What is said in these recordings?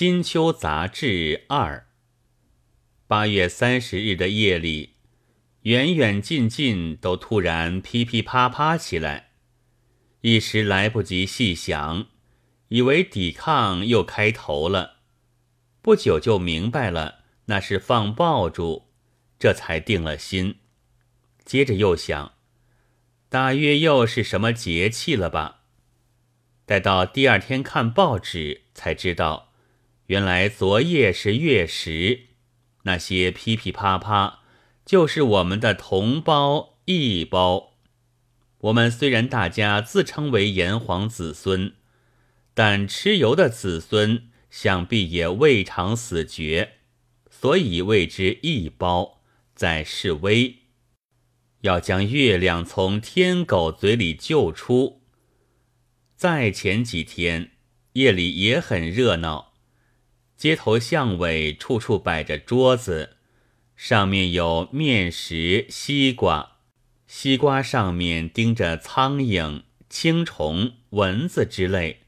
新秋杂志二。八月三十日的夜里，远远近近都突然噼噼啪啪起来，一时来不及细想，以为抵抗又开头了。不久就明白了，那是放爆竹，这才定了心。接着又想，大约又是什么节气了吧？待到第二天看报纸，才知道，原来昨夜是月食。那些噼噼啪啪，就是我们的同胞异胞。我们虽然大家自称为炎黄子孙，但蚩尤的子孙想必也未尝死绝，所以谓之异胞，在示威，要将月亮从天狗嘴里救出。在前几天，夜里也很热闹，街头巷尾处处摆着桌子，上面有面食、西瓜，西瓜上面钉着苍蝇、青虫、蚊子之类，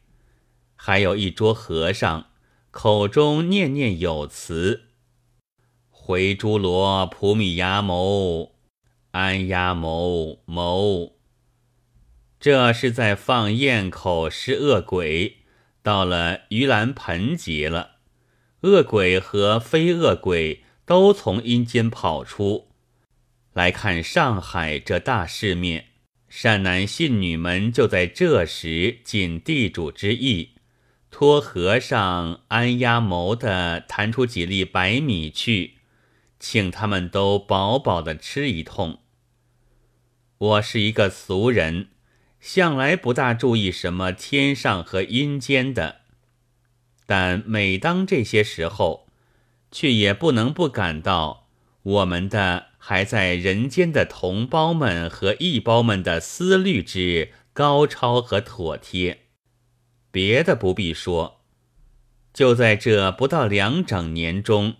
还有一桌和尚，口中念念有词：“回诸罗普米牙牟，安牙牟牟。”这是在放焰口施恶鬼，到了盂兰盆节了，恶鬼和非恶鬼都从阴间跑出来看上海这大世面。善男信女们就在这时尽地主之意，托和尚安压谋的弹出几粒白米去，请他们都饱饱的吃一通。我是一个俗人。向来不大注意什么天上和阴间的，但每当这些时候，却也不能不感到我们的还在人间的同胞们和异胞们的思虑之高超和妥帖。别的不必说，就在这不到两整年中，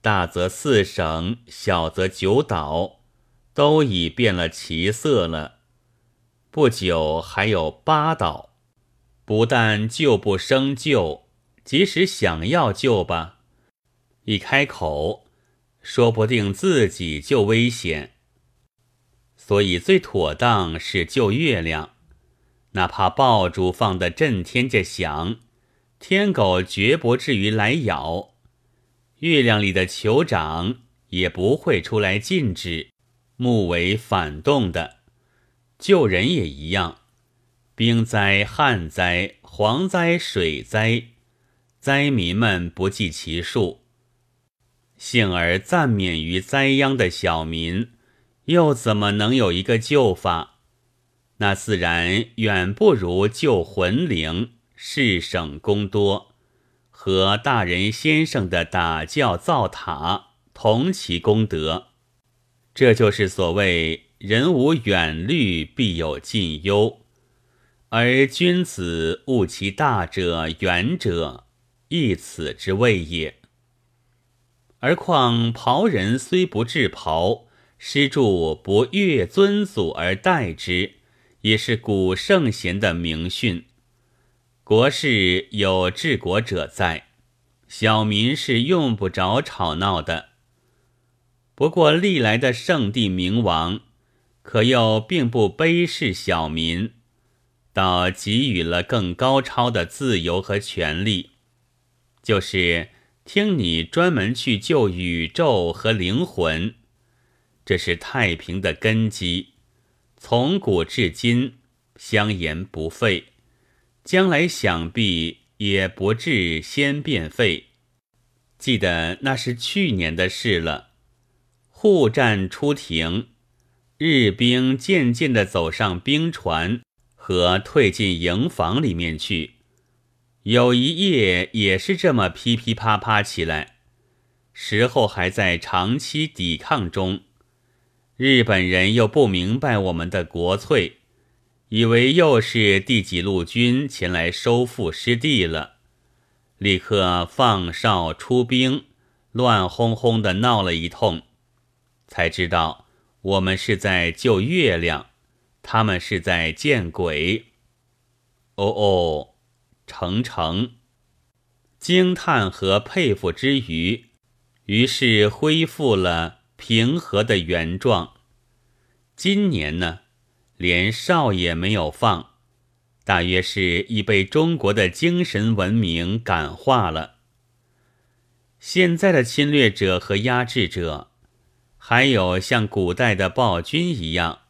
大则四省，小则九岛，都已变了其色了。不久还有八岛，不但旧不生旧，即使想要救吧，一开口，说不定自己就危险。所以最妥当是救月亮，哪怕爆竹放的震天价响，天狗绝不至于来咬，月亮里的酋长也不会出来禁止，目为反动的。救人也一样，兵灾、旱灾、蝗灾、水灾，灾民们不计其数。幸而暂免于灾殃的小民，又怎么能有一个救法？那自然远不如救魂灵，事省功多，和大人先生的打教造塔同其功德。这就是所谓。人无远虑，必有近忧；而君子务其大者、远者，亦此之谓也。而况袍人虽不至袍，施助不越尊祖而待之，也是古圣贤的名训。国事有治国者在，小民是用不着吵闹的。不过历来的圣帝明王。可又并不卑视小民，倒给予了更高超的自由和权利，就是听你专门去救宇宙和灵魂，这是太平的根基，从古至今相言不废，将来想必也不至先变废。记得那是去年的事了，护战出庭。日兵渐渐地走上兵船和退进营房里面去，有一夜也是这么噼噼啪啪起来。时候还在长期抵抗中，日本人又不明白我们的国粹，以为又是第几路军前来收复失地了，立刻放哨出兵，乱哄哄的闹了一通，才知道。我们是在救月亮，他们是在见鬼。哦哦，成成，惊叹和佩服之余，于是恢复了平和的原状。今年呢，连哨也没有放，大约是已被中国的精神文明感化了。现在的侵略者和压制者，还有像古代的暴君一样，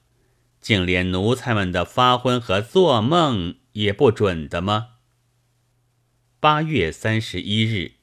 竟连奴才们的发昏和做梦也不准的吗？八月三十一日。